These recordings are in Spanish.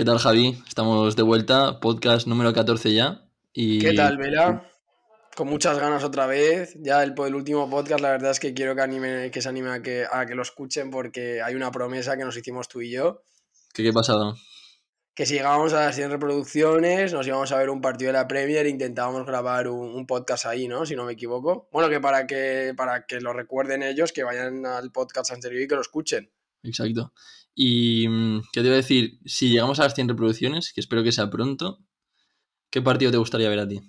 ¿Qué tal, Javi? Estamos de vuelta, podcast número 14 ya. Y... ¿Qué tal, Vela? Con muchas ganas otra vez. Ya el, el último podcast, la verdad es que quiero que, anime, que se anime a que, a que lo escuchen porque hay una promesa que nos hicimos tú y yo. ¿Qué, qué ha pasado? Que si llegábamos a las 100 reproducciones, nos íbamos a ver un partido de la Premier e intentábamos grabar un, un, podcast ahí, ¿no? Si no me equivoco. Bueno, que para que, para que lo recuerden ellos, que vayan al podcast anterior y que lo escuchen. Exacto. Y mm, qué te iba a decir, si llegamos a las 100 reproducciones, que espero que sea pronto, ¿qué partido te gustaría ver a ti?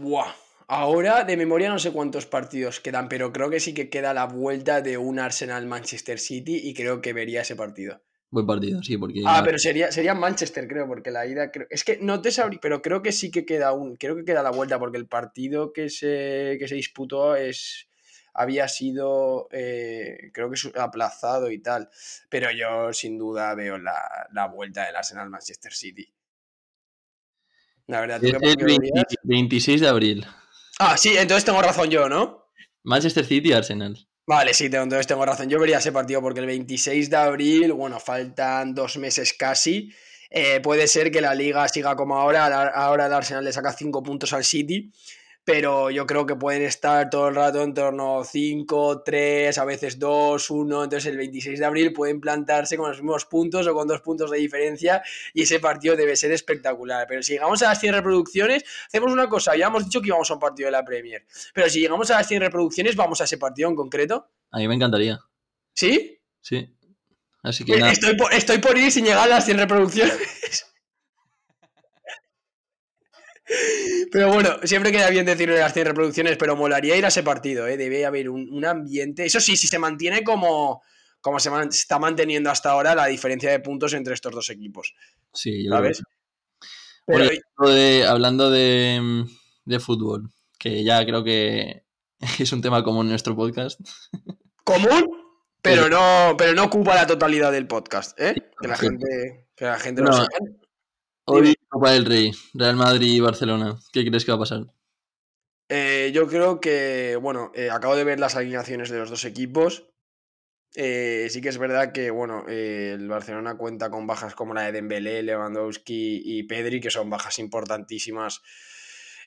Buah. Ahora de memoria no sé cuántos partidos quedan, pero creo que sí que queda la vuelta de un Arsenal Manchester City y creo que vería ese partido. Buen partido, sí, porque. Ah, pero sería, sería Manchester, creo, porque la ida. Creo... Es que no te sabría, pero creo que sí que queda un. Creo que queda la vuelta, porque el partido que se, que se disputó es había sido, eh, creo que aplazado y tal. Pero yo sin duda veo la, la vuelta del Arsenal Manchester City. La verdad, ¿tú es el 20, 26 de abril. Ah, sí, entonces tengo razón yo, ¿no? Manchester City y Arsenal. Vale, sí, entonces tengo razón. Yo vería ese partido porque el 26 de abril, bueno, faltan dos meses casi. Eh, puede ser que la liga siga como ahora. Ahora el Arsenal le saca cinco puntos al City pero yo creo que pueden estar todo el rato en torno a 5, 3, a veces 2, 1, entonces el 26 de abril pueden plantarse con los mismos puntos o con dos puntos de diferencia y ese partido debe ser espectacular. Pero si llegamos a las 100 reproducciones, hacemos una cosa, ya hemos dicho que íbamos a un partido de la Premier, pero si llegamos a las 100 reproducciones, ¿vamos a ese partido en concreto? A mí me encantaría. ¿Sí? Sí. Así que nada. Estoy, por, estoy por ir sin llegar a las 100 reproducciones. Pero bueno, siempre queda bien decirle las 100 reproducciones, pero molaría ir a ese partido, ¿eh? Debe haber un, un ambiente. Eso sí, si se mantiene como, como se man, está manteniendo hasta ahora la diferencia de puntos entre estos dos equipos. Sí, yo ¿sabes? Pero... De, hablando de, de, fútbol, que ya creo que es un tema común en nuestro podcast. ¿Común? Pero no, pero no ocupa la totalidad del podcast, ¿eh? Que la gente, que la gente no, sepa. Hoy Copa del Rey, Real Madrid y Barcelona. ¿Qué crees que va a pasar? Eh, yo creo que, bueno, eh, acabo de ver las alineaciones de los dos equipos. Eh, sí que es verdad que, bueno, el Barcelona cuenta con bajas como la de Dembélé, Lewandowski y Pedri, que son bajas importantísimas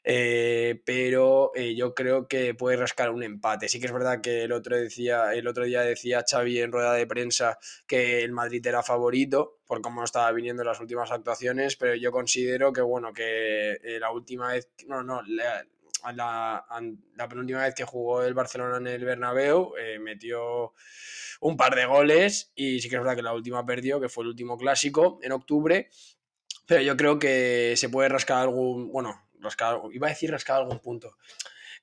eh, pero eh, yo creo que puede rascar un empate. Sí que es verdad que el otro, decía, el otro día decía Xavi en rueda de prensa que el Madrid era favorito por cómo estaba viniendo las últimas actuaciones, pero yo considero que, bueno, que eh, la última vez, no, no, la, la, la, penúltima vez que jugó el Barcelona en el Bernabéu eh, metió un par de goles y sí que es verdad que la última perdió, que fue el último clásico en octubre, pero yo creo que se puede rascar algún, bueno, rascar, iba a decir rascar algún punto.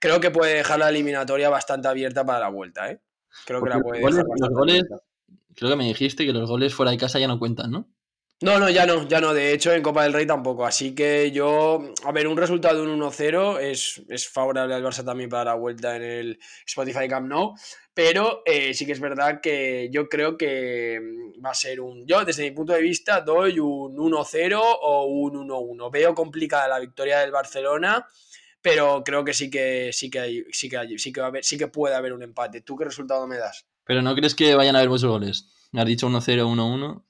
Creo que puede dejar la eliminatoria bastante abierta para la vuelta, ¿eh? Creo que la puede dejar los goles, Creo que me dijiste que los goles fuera de casa ya no cuentan, ¿no? No, no, ya no, ya no. De hecho, en Copa del Rey tampoco. Así que yo, a ver, un resultado de un 1-0 es, es, favorable al Barça también para la vuelta en el Spotify Camp Nou. Pero eh, sí que es verdad que yo creo que va a ser un. Yo, desde mi punto de vista, doy un 1-0 o un 1-1. Veo complicada la victoria del Barcelona, pero creo que sí que sí que hay, sí que hay, sí que va sí que puede haber un empate. ¿Tú qué resultado me das? Pero no crees que vayan a haber muchos goles. Me has dicho 1-0, 1-1.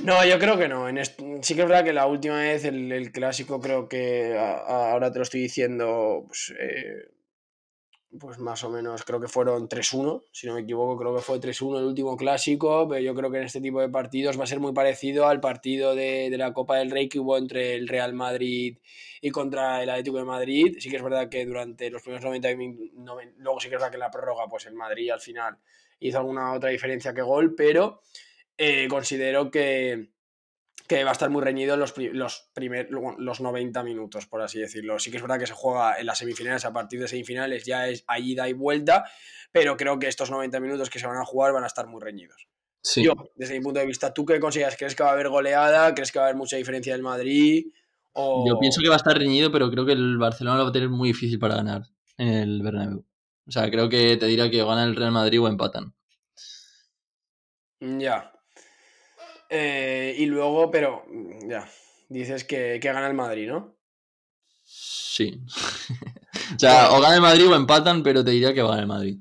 No, yo creo que no. En sí que es verdad que la última vez el, clásico creo que ahora te lo estoy diciendo, pues, eh, pues más o menos creo que fueron 3-1, si no me equivoco, creo que fue 3-1 el último clásico, pero yo creo que en este tipo de partidos va a ser muy parecido al partido de, de, la Copa del Rey que hubo entre el Real Madrid y contra el Atlético de Madrid. Sí que es verdad que durante los primeros 90 90, luego sí que es verdad que en la prórroga pues el Madrid al final hizo alguna otra diferencia que gol, pero eh, considero que, que va a estar muy reñido los, los, primer, los 90 minutos, por así decirlo. Sí que es verdad que se juega en las semifinales, a partir de semifinales ya es a ida y vuelta, pero creo que estos 90 minutos que se van a jugar van a estar muy reñidos. Sí. Yo, desde mi punto de vista, ¿tú qué consideras? ¿Crees que va a haber goleada? ¿Crees que va a haber mucha diferencia del Madrid? O... Yo pienso que va a estar reñido, pero creo que el Barcelona lo va a tener muy difícil para ganar en el Bernabéu. O sea, creo que te dirá que gana el Real Madrid o empatan. Ya. Eh, y luego, pero ya, dices que, que, gana el Madrid, ¿no? Sí. o sea, o gana el Madrid o empatan, pero te diría que va a ganar el Madrid.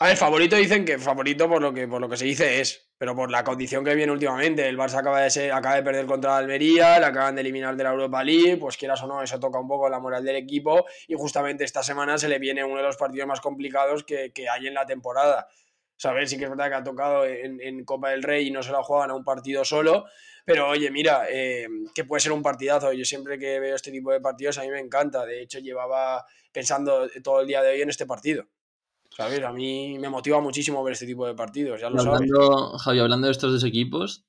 A ver, favorito dicen que favorito por lo que, por lo que se dice es, pero por la condición que viene últimamente. El Barça acaba de, ser, acaba de perder contra Almería, le acaban de eliminar de la Europa League, pues quieras o no, eso toca un poco la moral del equipo y justamente esta semana se le viene uno de los partidos más complicados que, hay en la temporada. Sabes, sí que es verdad que ha tocado en, Copa del Rey y no se la juegan a un partido solo, pero oye, mira, eh, que puede ser un partidazo. Yo siempre que veo este tipo de partidos a mí me encanta. De hecho, llevaba pensando todo el día de hoy en este partido. ¿Sabes? A mí me motiva muchísimo ver este tipo de partidos, ya lo hablando, Javi, hablando de estos dos equipos,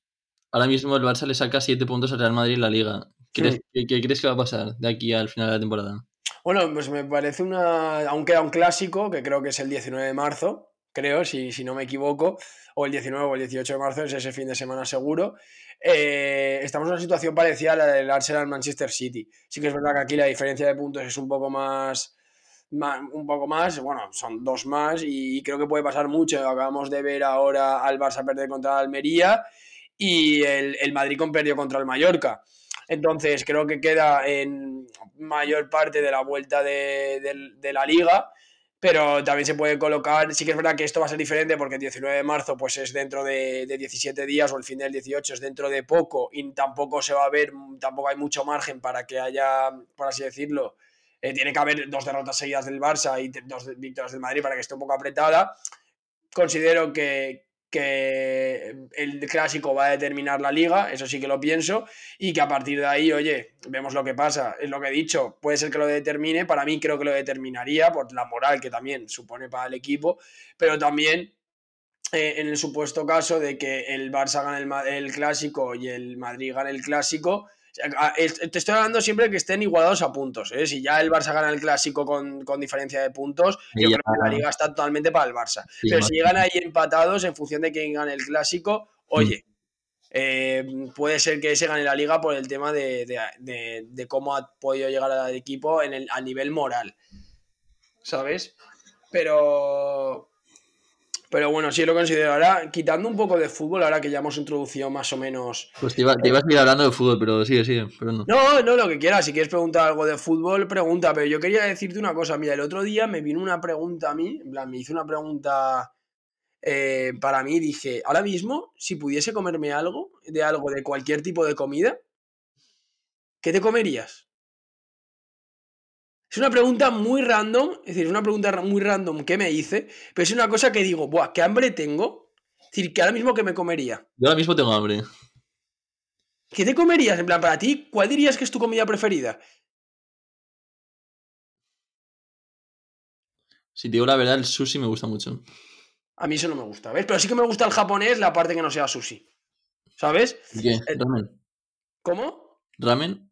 ahora mismo el Barça le saca 7 puntos al Real Madrid en la Liga. ¿Crees, ¿qué, crees que va a pasar de aquí al final de la temporada? Bueno, pues me parece una. Aún queda un clásico, que creo que es el 19 de marzo, creo, si, si no me equivoco, o el 19 o el 18 de marzo, es ese fin de semana seguro. Eh, estamos en una situación parecida a la del Arsenal-Manchester City. Sí que es verdad que aquí la diferencia de puntos es un poco más un poco más, bueno, son dos más y creo que puede pasar mucho. Acabamos de ver ahora al Barça perder contra Almería y el, el Madrid con perdió contra el Mallorca. Entonces creo que queda en mayor parte de la vuelta de, la liga, pero también se puede colocar, sí que es verdad que esto va a ser diferente porque el 19 de marzo pues es dentro de, de 17 días o el fin del 18 es dentro de poco y tampoco se va a ver, tampoco hay mucho margen para que haya, por así decirlo, eh, tiene que haber dos derrotas seguidas del Barça y dos victorias del Madrid para que esté un poco apretada. Considero que, que el clásico va a determinar la liga, eso sí que lo pienso, y que a partir de ahí, oye, vemos lo que pasa. Es lo que he dicho, puede ser que lo determine, para mí creo que lo determinaría por la moral que también supone para el equipo, pero también eh, en el supuesto caso de que el Barça gane el, el, clásico y el Madrid gane el clásico, te estoy hablando siempre que estén igualados a puntos. ¿eh? Si ya el Barça gana el clásico con, diferencia de puntos, yo creo que la liga está totalmente para el Barça. Pero si llegan ahí empatados en función de quién gane el clásico, oye, eh, puede ser que se gane la liga por el tema de, cómo ha podido llegar al equipo en el, a nivel moral. ¿Sabes? Pero pero bueno, sí lo considero. Ahora, quitando un poco de fútbol, ahora que ya hemos introducido más o menos. Pues te, ibas a ir hablando de fútbol, pero sigue, sigue. Pero no. no, no, lo que quieras. Si quieres preguntar algo de fútbol, pregunta. Pero yo quería decirte una cosa. Mira, el otro día me vino una pregunta a mí. En plan, me hizo una pregunta eh, para mí. Dije, ahora mismo, si pudiese comerme algo, de algo, de cualquier tipo de comida, ¿qué te comerías? Es una pregunta muy random, es decir, es una pregunta muy random que me hice, pero es una cosa que digo, ¡buah, qué hambre tengo! Es decir, que ahora mismo que me comería. Yo ahora mismo tengo hambre. ¿Qué te comerías? En plan, para ti, ¿cuál dirías que es tu comida preferida? Si te digo la verdad, el sushi me gusta mucho. A mí eso no me gusta, ¿ves? Pero sí que me gusta el japonés, la parte que no sea sushi. ¿Sabes? ¿Qué? ¿Ramen? ¿Cómo? ¿Ramen?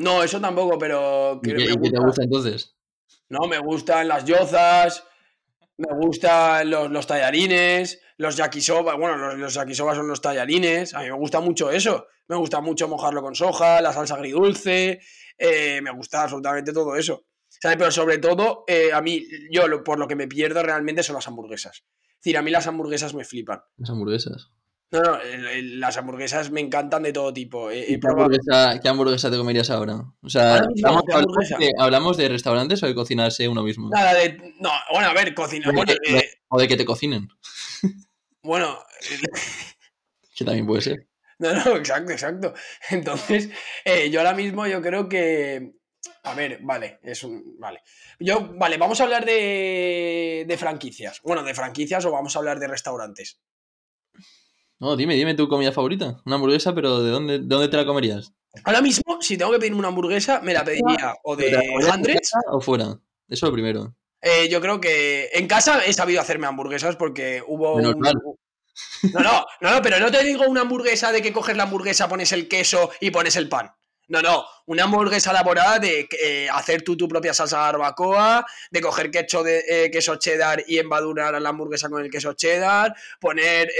No, eso tampoco, pero. ¿Y qué, te gusta entonces? No, me gustan las yozas, me gustan los, los tallarines, los yakisoba. Bueno, los, los, yakisoba son los tallarines. A mí me gusta mucho eso. Me gusta mucho mojarlo con soja, la salsa agridulce. Eh, me gusta absolutamente todo eso. ¿Sabes? Pero sobre todo, eh, a mí, yo por lo que me pierdo realmente son las hamburguesas. Es decir, a mí las hamburguesas me flipan. Las hamburguesas. No, no, las hamburguesas me encantan de todo tipo. ¿Qué, hamburguesa, te comerías ahora? O sea, ¿hablamos, de, restaurantes o de cocinarse uno mismo? Nada, de. No, bueno, a ver, cocinar. Eh, o de que te cocinen. Bueno. que también puede ser. No, no, exacto, exacto. Entonces, eh, yo ahora mismo yo creo que. A ver, vale, es un. Vale. Yo, vale, vamos a hablar de, de franquicias. Bueno, de franquicias o vamos a hablar de restaurantes. No, dime, dime tu comida favorita. Una hamburguesa, pero ¿de dónde, dónde te la comerías? Ahora mismo, si tengo que pedirme una hamburguesa, me la pediría o de Hundreds. O fuera. Eso es lo primero. Eh, yo creo que en casa he sabido hacerme hamburguesas porque hubo. Un... No, no, no, pero no te digo una hamburguesa de que coges la hamburguesa, pones el queso y pones el pan. No, no, una hamburguesa elaborada de eh, hacer tú tu propia salsa barbacoa, de coger queso, de, eh, queso cheddar y embadurar la hamburguesa con el queso cheddar, poner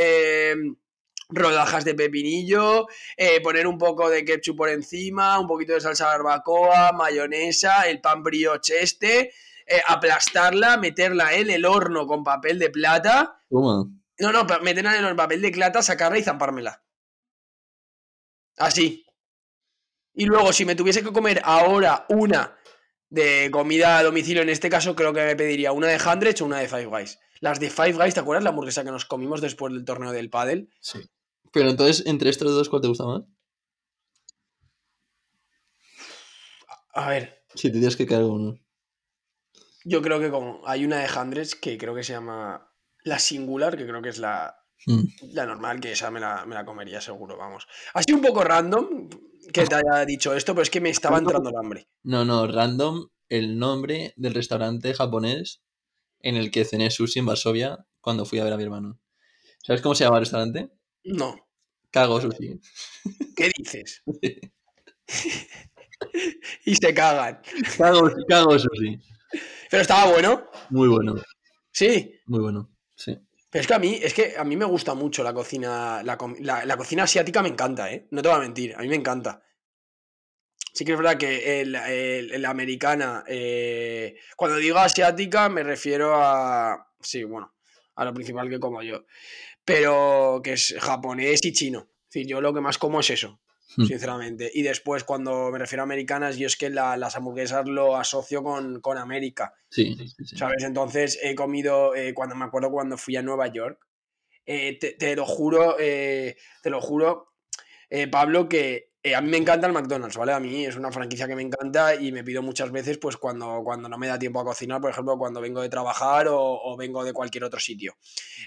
rodajas de pepinillo, eh, poner un poco de ketchup por encima, un poquito de salsa barbacoa, mayonesa, el pan brioche este, eh, aplastarla, meterla en el horno con papel de plata. No, no, meterla en el papel de plata, sacarla y zampármela. Así. Y luego, si me tuviese que comer ahora una de comida a domicilio, en este caso creo que me pediría una de Hundreds o una de Five Guys. Las de Five Guys, ¿te acuerdas la hamburguesa que nos comimos después del torneo del pádel? Sí. Pero entonces, entre estos dos, ¿cuál te gusta más? A ver, Si te tienes que con uno. yo creo que como hay una de Hundreds que creo que se llama la singular, que creo que es la, Mm. la normal, que esa me la, me la comería seguro, vamos. Ha sido un poco random que te haya dicho esto, pero es que me estaba entrando el hambre. No, no, random el nombre del restaurante japonés en el que cené sushi en Varsovia cuando fui a ver a mi hermano. ¿Sabes cómo se llama el restaurante? No, Cago Sushi. ¿qué dices? y se cagan. Cago, Cago Sushi. Pero estaba bueno, Muy bueno, sí. muy bueno. Sí. Pero es que a mí, es que a mí me gusta mucho la cocina, la, la- la cocina asiática me encanta, ¿eh? No te voy a mentir, a mí me encanta. Sí que es verdad que el- el- la americana, eh, cuando digo asiática me refiero a, sí, bueno, a lo principal que como yo, pero que es japonés y chino. Es decir, yo lo que más como es eso, Hmm. sinceramente. Y después cuando me refiero a americanas, yo es que la- las hamburguesas lo asocio con, con América. Sí, sí, sí. ¿Sabes? Entonces he comido, eh, cuando me acuerdo cuando fui a Nueva York, eh, te, te lo juro, eh, te lo juro, eh, Pablo, que eh, a mí me encanta el McDonald's, ¿vale? A mí es una franquicia que me encanta y me pido muchas veces, pues cuando, cuando no me da tiempo a cocinar, por ejemplo, cuando vengo de trabajar o, o vengo de cualquier otro sitio.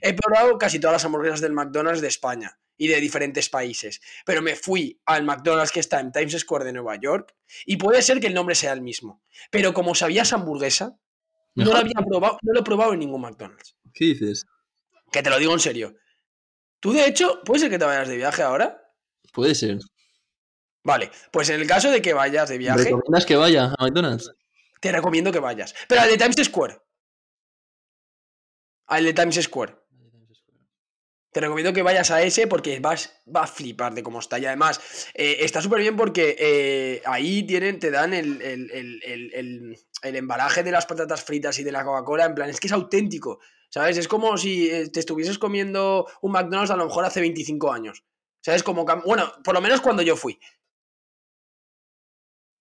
He probado casi todas las hamburguesas del McDonald's de España y de diferentes países, pero me fui al McDonald's que está en Times Square de Nueva York y puede ser que el nombre sea el mismo, pero como sabía esa hamburguesa, no lo había probado, no lo he probado en ningún McDonald's. ¿Qué dices? Que te lo digo en serio. Tú, de hecho, puede ser que te vayas de viaje ahora. Puede ser. Vale, pues en el caso de que vayas de viaje, ¿Recomiendas que vaya a McDonald's? te recomiendo que vayas. Pero al de Times Square. Al de Times Square. Te recomiendo que vayas a ese porque vas, va a flipar de cómo está. Y además, eh, está súper bien porque eh, ahí tienen, te dan el, el- el- el- embalaje de las patatas fritas y de la Coca-Cola. En plan, es que es auténtico. ¿Sabes? Es como si eh, te estuvieses comiendo un McDonald's a lo mejor hace 25 años. ¿Sabes? Como, bueno, por lo menos cuando yo fui.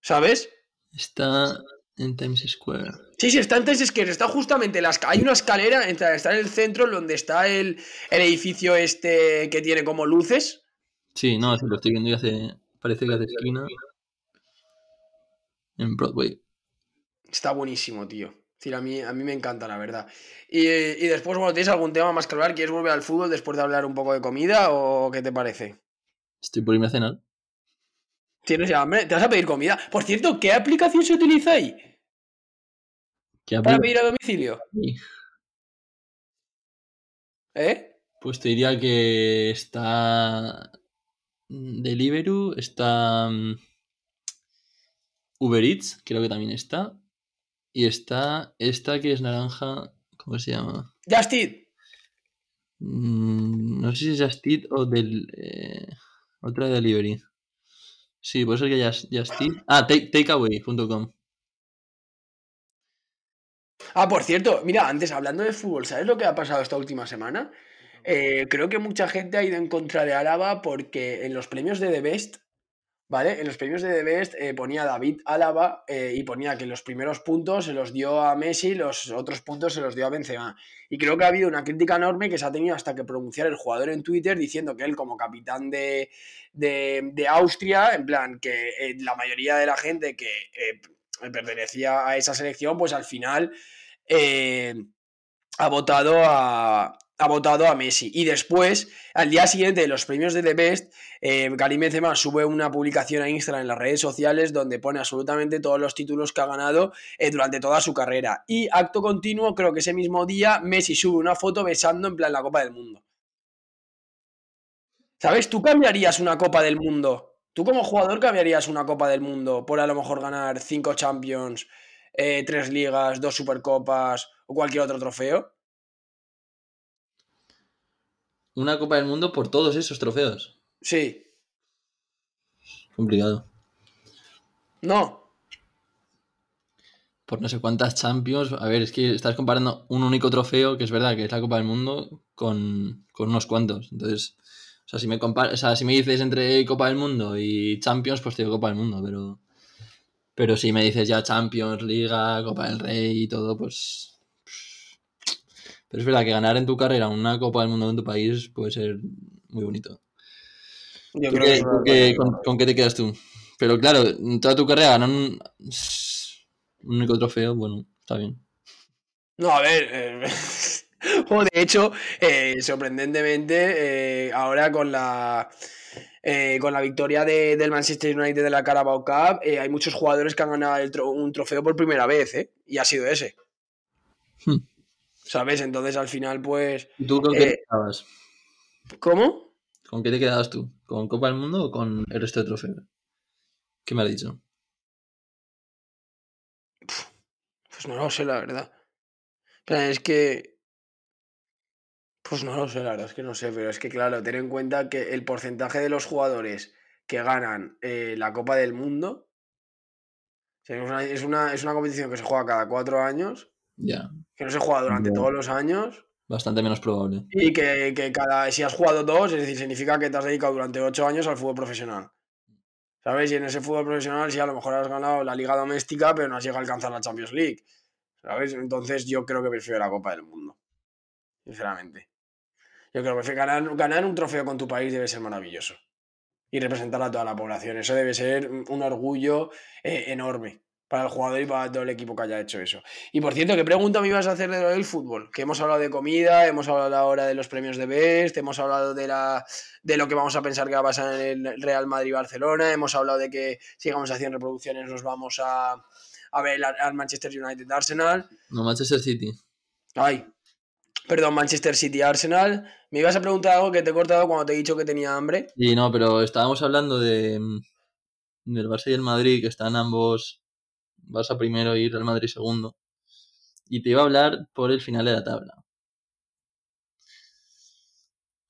¿Sabes? Está en Times Square. Sí, sí, está en Times Square, está justamente en la hay una escalera, está en el centro donde está el, el edificio este que tiene como luces. Sí, no, lo estoy viendo y hace. Parece que hace esquina. En Broadway. Está buenísimo, tío. A mí, a mí me encanta, la verdad. Y, y después, bueno, ¿tienes algún tema más que hablar? ¿Quieres volver al fútbol después de hablar un poco de comida o qué te parece? Estoy por irme a cenar. ¿Tienes hambre? ¿Te vas a pedir comida? Por cierto, ¿qué aplicación se utiliza ahí ¿Qué para pedir a domicilio? ¿Eh? Pues te diría que está. mm, Deliveroo, está. mm, Uber Eats, creo que también está. Y está esta que es naranja. ¿Cómo se llama? Just Eat. Mm, no sé si es Just Eat o del. eh, otra de Delivery. Sí, puede ser que Just Eat. Ah, take, takeaway.com. Ah, por cierto, mira, antes hablando de fútbol, ¿sabes lo que ha pasado esta última semana? Eh, creo que mucha gente ha ido en contra de Álava porque en los premios de The Best, ¿vale? En los premios de The Best eh, ponía David Álava eh, y ponía que los primeros puntos se los dio a Messi, los otros puntos se los dio a Benzema. Y creo que ha habido una crítica enorme que se ha tenido hasta que pronunciar el jugador en Twitter diciendo que él como capitán de, de, de Austria, en plan que eh, la mayoría de la gente que pertenecía a esa selección, pues al final ha votado a ha votado a Messi y después al día siguiente de los premios de The Best eh, Karim Benzema sube una publicación a Instagram en las redes sociales donde pone absolutamente todos los títulos que ha ganado eh, durante toda su carrera y acto continuo creo que ese mismo día Messi sube una foto besando en plan la Copa del Mundo ¿sabes? ¿tú cambiarías una Copa del Mundo? ¿tú como jugador cambiarías una Copa del Mundo por a lo mejor ganar cinco Champions eh, tres ligas, dos supercopas o cualquier otro trofeo. Una Copa del Mundo por todos esos trofeos. Sí. Complicado. No. Por no sé cuántas Champions. A ver, es que estás comparando un único trofeo, que es verdad que es la Copa del Mundo, con, con unos cuantos. Entonces, o sea, si me compar- o sea, si me dices entre Copa del Mundo y Champions, pues te digo Copa del Mundo, pero. Pero si me dices ya Champions, Liga, Copa del Rey y todo, pues. Pero es verdad que ganar en tu carrera una Copa del Mundo en tu país puede ser muy bonito. Yo ¿Tú creo qué- que tú qué- con, con qué te quedas tú? Pero claro, en toda tu carrera ganar un, un único trofeo, bueno, está bien. No, a ver. eh, o de hecho, eh, sorprendentemente, eh, ahora con la. eh, con la victoria de- del Manchester United de la Carabao Cup, hay muchos jugadores que han ganado el tro- un trofeo por primera vez, ¿eh? Y ha sido ese. Hmm. ¿Sabes? Entonces al final, pues. ¿Y tú con qué Eh, te quedabas? ¿Cómo? ¿Con qué te quedabas tú? ¿Con Copa del Mundo o con el resto de trofeos? ¿Qué me has dicho? Pues no lo sé, la verdad. Plan, Es que. Pues no lo sé, la verdad es que no sé, pero es que claro, ten en cuenta que el porcentaje de los jugadores que ganan eh, la Copa del Mundo o sea, es, una, es, una, es una competición que se juega cada cuatro años, Ya, que no se juega durante Ya. todos los años bastante menos probable. y que, que cada si has jugado dos, es decir, significa que te has dedicado durante ocho años al fútbol profesional. ¿Sabes? Y en ese fútbol profesional sí, a lo mejor has ganado la liga doméstica, pero no has llegado a alcanzar la Champions League. ¿Sabes? Entonces yo creo que prefiero la Copa del Mundo. Sinceramente. Yo creo que ganar, ganar un trofeo con tu país debe ser maravilloso. Y representar a toda la población. Eso debe ser un orgullo eh, enorme para el jugador y para todo el equipo que haya hecho eso. Y por cierto, ¿qué pregunta me ibas a hacer de lo del fútbol? Que hemos hablado de comida, hemos hablado ahora de los premios de Best, hemos hablado de, la, de lo que vamos a pensar que va a pasar en el Real Madrid-Barcelona, hemos hablado de que si llegamos a 100 reproducciones nos vamos a, a ver al- Manchester United-Arsenal. No, Manchester City. Ay, perdón, Manchester City-Arsenal. Me ibas a preguntar algo que te he cortado cuando te he dicho que tenía hambre. Y no, pero estábamos hablando de mm, del Barça y el Madrid, que están ambos Barça primero y Real Madrid segundo. Y te iba a hablar por el final de la tabla.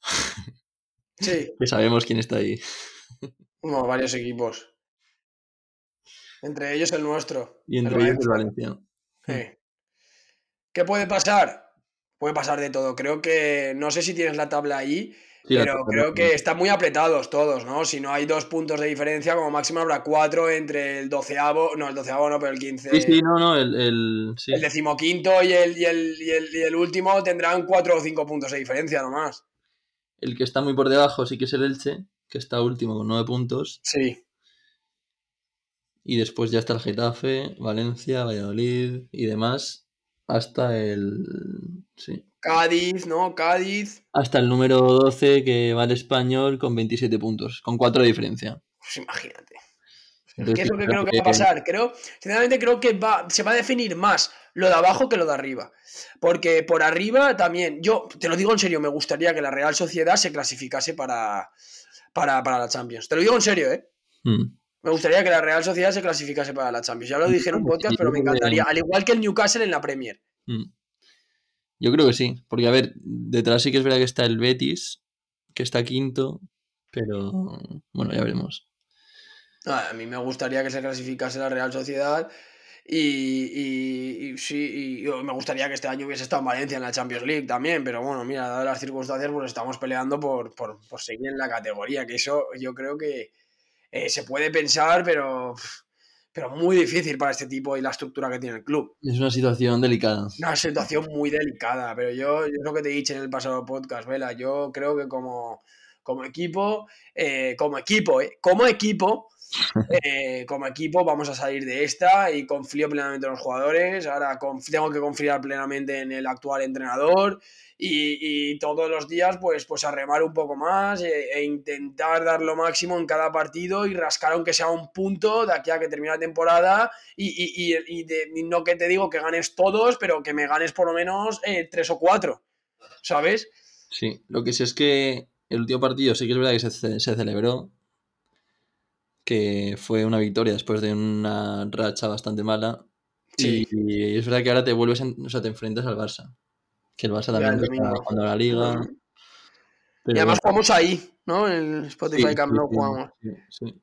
Sí, Que sabemos quién está ahí. bueno, varios equipos. Entre ellos el nuestro. Y el entre ellos el. Valencia. Sí. ¿Qué puede pasar? Puede pasar de todo. Creo que, no sé si tienes la tabla ahí, Sí, pero tabla creo que están muy apretados todos, ¿no? Si no hay dos puntos de diferencia, como máximo habrá cuatro entre el doceavo, no, el doceavo no, pero el quince. Sí, sí, no, no, el, el, sí. El decimoquinto y el, y, el, y, el, y el último tendrán cuatro o cinco puntos de diferencia nomás. El que está muy por debajo sí que es el Elche, que está último con nueve puntos. Sí. Y después ya está el Getafe, Valencia, Valladolid y demás. Hasta el. Sí. Cádiz, ¿no? Cádiz. Hasta el número 12 que va el español con 27 puntos, con 4 de diferencia. Pues imagínate. Entonces, ¿Qué es lo que creo creo que va a pasar? Creo, sinceramente creo que va, se va a definir más lo de abajo que lo de arriba. Porque por arriba también, yo te lo digo en serio, me gustaría que la Real Sociedad se clasificase para, para, para la Champions. Te lo digo en serio, ¿eh? Hmm. Me gustaría que la Real Sociedad se clasificase para la Champions. Ya lo dije en un podcast, pero me encantaría. Al igual que el Newcastle en la Premier. Mm. Yo creo que sí, porque a ver, detrás sí que es verdad que está el Betis, que está quinto, pero bueno, ya veremos. A mí me gustaría que se clasificase la Real Sociedad y, y- y sí, y me gustaría que este año hubiese estado en Valencia en la Champions League también, pero bueno, mira, dadas las circunstancias, pues estamos peleando por, por, por seguir en la categoría, que eso yo creo que eh, se puede pensar, pero, pero muy difícil para este tipo y la estructura que tiene el club. Es una situación delicada. Una situación muy delicada, pero yo, yo es lo que te he dicho en el pasado podcast, Vela, yo creo que como, como equipo, eh, como equipo, eh, como equipo, eh, como equipo vamos a salir de esta y confío plenamente en los jugadores, ahora tengo que confiar plenamente en el actual entrenador y, todos los días pues, pues a remar un poco más e, e intentar dar lo máximo en cada partido y rascar aunque sea un punto de aquí a que termine la temporada y, de- no que te digo que ganes todos, pero que me ganes por lo menos eh, tres o cuatro, ¿sabes? Sí, lo que sí es que el último partido sí que es verdad que se celebró, que fue una victoria después de una racha bastante mala. Sí. Y, es verdad que ahora te vuelves, en- o sea, te enfrentas al Barça. Que el Barça también el está jugando a la liga. Pero y además bueno, jugamos ahí, ¿no? En Spotify sí, Camp sí, Nou sí, jugamos. sí, sí.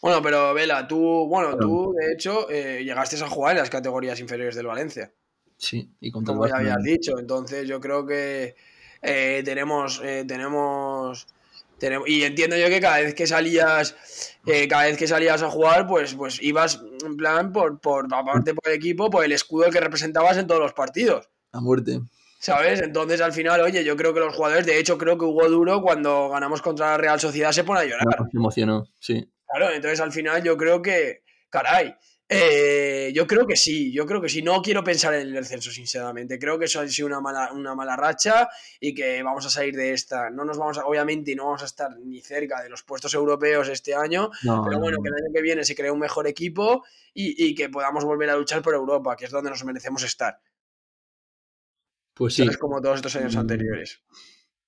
Bueno, pero Vela, tú, bueno, Claro. tú de hecho eh, llegaste a jugar en las categorías inferiores del Valencia, Sí, y contra el como ya habías dicho. Entonces yo creo que eh, tenemos, eh, tenemos, tenemos, y entiendo yo que cada vez que salías, eh, cada vez que salías a jugar, pues, pues ibas en plan por, por aparte por el equipo, por el escudo que representabas en todos los partidos. A muerte. ¿Sabes? Entonces al final, oye, yo creo que los jugadores, de hecho, creo que Hugo Duro cuando ganamos contra la Real Sociedad se pone a llorar. Se emocionó, sí. Claro, entonces al final yo creo que, caray, eh, yo creo que sí, yo creo que sí. No quiero pensar en el descenso, sinceramente. Creo que eso ha sido una mala, una mala racha y que vamos a salir de esta. No nos vamos a, obviamente, no vamos a estar ni cerca de los puestos europeos este año, No, pero bueno, no, que el año que viene se cree un mejor equipo y, y que podamos volver a luchar por Europa, que es donde nos merecemos estar. Pues sí. Como todos estos años Mm. anteriores.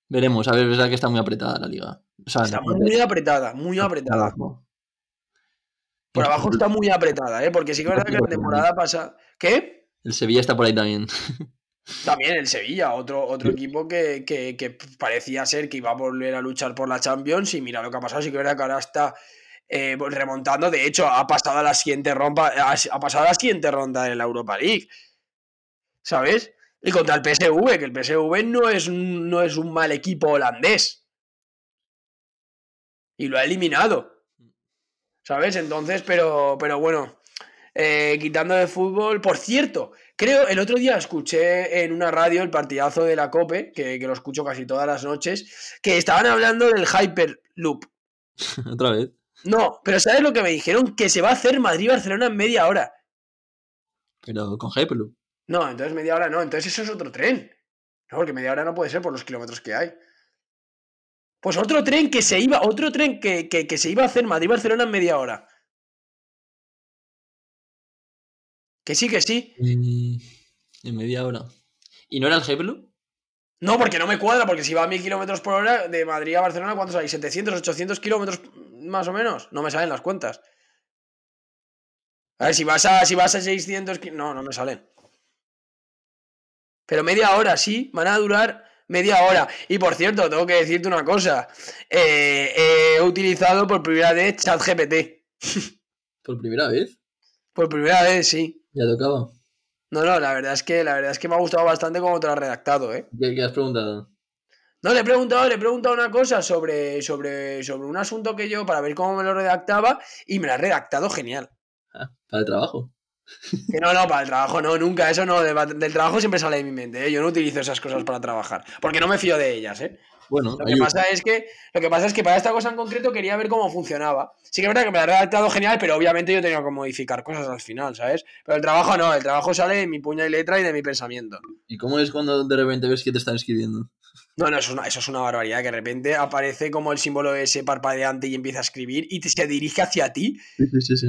veremos. A ver, es verdad que está muy apretada la liga. O sea, Está muy apretada, muy apretada. Por abajo está muy apretada, ¿eh? Porque sí que es verdad que la temporada pasa. ¿Qué? El Sevilla está por ahí también. También el Sevilla, otro, otro equipo que, que- que parecía ser que iba a volver a luchar por la Champions y mira lo que ha pasado, sí que es verdad que ahora está eh, pues remontando, de hecho ha pasado a la siguiente ronda, ha, ha pasado a la siguiente ronda en la Europa League, ¿sabes? Y contra el PSV, que el PSV no es, no es un mal equipo holandés. Y lo ha eliminado. ¿Sabes? Entonces, pero, pero bueno, eh, quitando de fútbol, por cierto, creo, el otro día escuché en una radio el partidazo de la COPE, que, que lo escucho casi todas las noches, que estaban hablando del Hyperloop. Otra vez. No, pero ¿sabes lo que me dijeron? Que se va a hacer Madrid-Barcelona en media hora. Pero con Hyperloop. No, entonces media hora no, entonces eso es otro tren. No, porque media hora no puede ser por los kilómetros que hay. Pues otro tren que se iba, otro tren que, que- que se iba a hacer Madrid-Barcelona en media hora. Que sí, que sí. Mm, En media hora. ¿Y no era el Hyperloop? No, porque no me cuadra, porque si va a 1000 kilómetros por hora de Madrid a Barcelona, ¿cuántos hay? ¿700, 800 kilómetros más o menos? No me salen las cuentas. A ver, si vas a, si vas a 600... ki- No, no me salen. Pero media hora, sí, van a durar media hora. Y por cierto, tengo que decirte una cosa. Eh, he utilizado por primera vez ChatGPT. ¿Por primera vez? Por primera vez, sí. Ya tocaba. No, no, la verdad es que la verdad es que me ha gustado bastante cómo te lo has redactado, ¿eh? ¿Qué, qué has preguntado? No, le he preguntado, le he preguntado una cosa sobre, sobre, sobre un asunto que yo, para ver cómo me lo redactaba, y me lo ha redactado genial. Ah, para el trabajo. Que no, no, para el trabajo no, nunca, eso no, de- del trabajo siempre sale de mi mente, ¿eh? yo no utilizo esas cosas para trabajar, porque no me fío de ellas, ¿eh? Bueno, Lo que, ayuda. pasa es que, lo que pasa es que para esta cosa en concreto quería ver cómo funcionaba. Sí que es verdad que me lo ha redactado genial, pero obviamente yo tenía que modificar cosas al final, ¿sabes? Pero el trabajo no, el trabajo sale de mi puña y letra y de mi pensamiento. ¿Y cómo es cuando de repente ves que te están escribiendo? No, no, eso es, una, eso es una barbaridad, que de repente aparece como el símbolo ese parpadeante y empieza a escribir y te- se dirige hacia ti. Sí, sí, sí.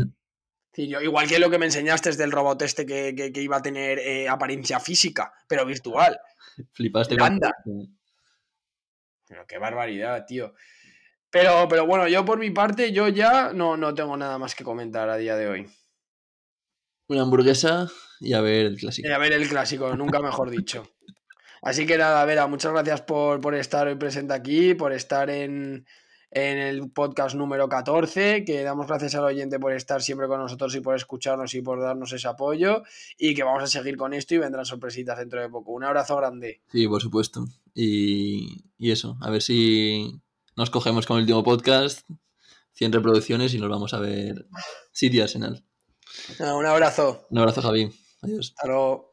Sí. Yo- igual que lo que me enseñaste es del robot este que, que- que iba a tener eh, apariencia física, pero virtual. Flipaste. Anda. Pero qué barbaridad, tío. Pero, pero bueno, yo por mi parte, yo ya no, no tengo nada más que comentar a día de hoy. Una hamburguesa y a ver el clásico. Y a ver el clásico, nunca mejor dicho. Así que nada, Vera, muchas gracias por, por estar hoy presente aquí, por estar en, en el podcast número 14, que damos gracias al oyente por estar siempre con nosotros y por escucharnos y por darnos ese apoyo, y que vamos a seguir con esto y vendrán sorpresitas dentro de poco. Un abrazo grande. Sí, por supuesto. Y, y eso, a ver si nos cogemos con el último podcast, 100 reproducciones y nos vamos a ver City Arsenal. Un abrazo. Un abrazo, Javi. Adiós. Hasta luego.